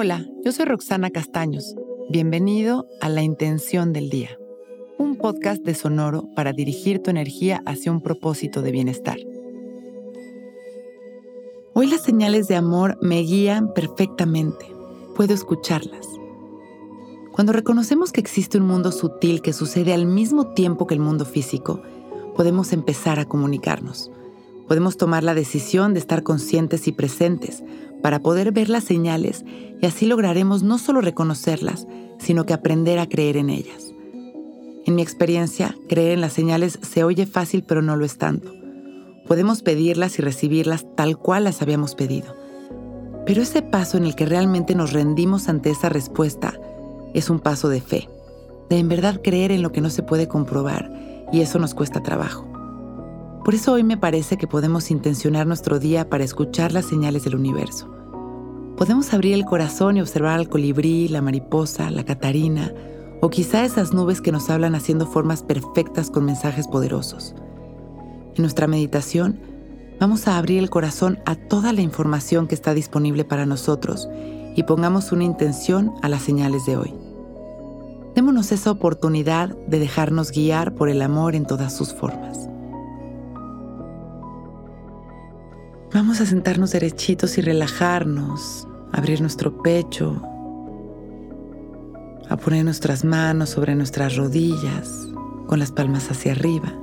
Hola, yo soy Roxana Castaños. Bienvenido a La Intención del Día, un podcast de Sonoro para dirigir tu energía hacia un propósito de bienestar. Hoy las señales de amor me guían perfectamente. Puedo escucharlas. Cuando reconocemos que existe un mundo sutil que sucede al mismo tiempo que el mundo físico, podemos empezar a comunicarnos. Podemos tomar la decisión de estar conscientes y presentes para poder ver las señales y así lograremos no solo reconocerlas, sino que aprender a creer en ellas. En mi experiencia, creer en las señales se oye fácil pero no lo es tanto. Podemos pedirlas y recibirlas tal cual las habíamos pedido. Pero ese paso en el que realmente nos rendimos ante esa respuesta es un paso de fe, de en verdad creer en lo que no se puede comprobar, y eso nos cuesta trabajo. Por eso hoy me parece que podemos intencionar nuestro día para escuchar las señales del universo. Podemos abrir el corazón y observar al colibrí, la mariposa, la catarina, o quizá esas nubes que nos hablan haciendo formas perfectas con mensajes poderosos. En nuestra meditación, vamos a abrir el corazón a toda la información que está disponible para nosotros y pongamos una intención a las señales de hoy. Démonos esa oportunidad de dejarnos guiar por el amor en todas sus formas. Vamos a sentarnos derechitos y relajarnos, abrir nuestro pecho, a poner nuestras manos sobre nuestras rodillas con las palmas hacia arriba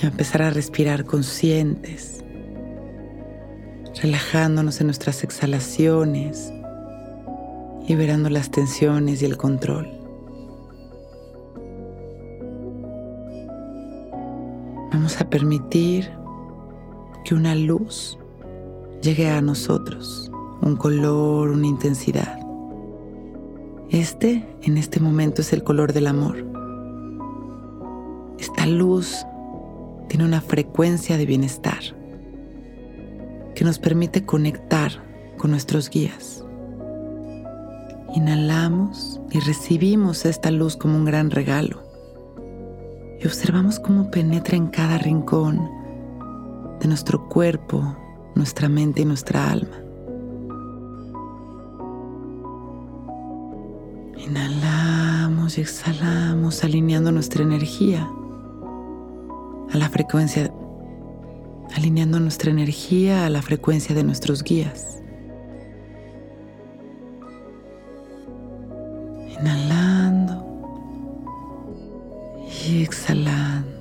y a empezar a respirar conscientes, relajándonos en nuestras exhalaciones, liberando las tensiones y el control. Vamos a permitir que una luz llegue a nosotros, un color, una intensidad. Este, en este momento, es el color del amor. Esta luz tiene una frecuencia de bienestar que nos permite conectar con nuestros guías. Inhalamos y recibimos esta luz como un gran regalo y observamos cómo penetra en cada rincón de nuestro cuerpo, nuestra mente y nuestra alma. Inhalamos y exhalamos alineando nuestra energía a la frecuencia, alineando nuestra energía a la frecuencia de nuestros guías. Inhalando y exhalando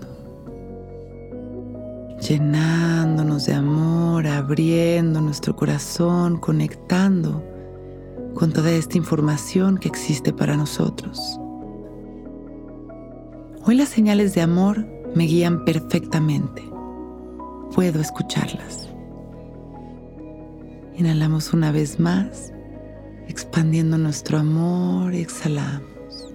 llenándonos de amor, abriendo nuestro corazón, conectando con toda esta información que existe para nosotros. Hoy las señales de amor me guían perfectamente. Puedo escucharlas. Inhalamos una vez más, expandiendo nuestro amor y exhalamos.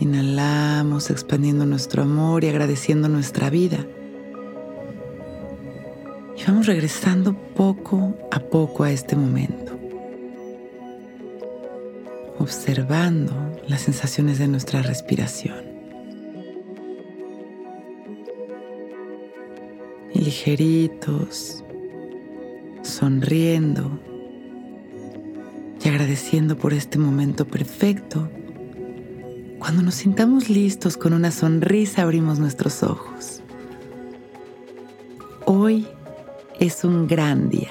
Inhalamos expandiendo nuestro amor y agradeciendo nuestra vida vamos regresando poco a poco a este momento, observando las sensaciones de nuestra respiración. Ligeritos, sonriendo y agradeciendo por este momento perfecto. Cuando nos sintamos listos con una sonrisa abrimos nuestros ojos. Es un gran día.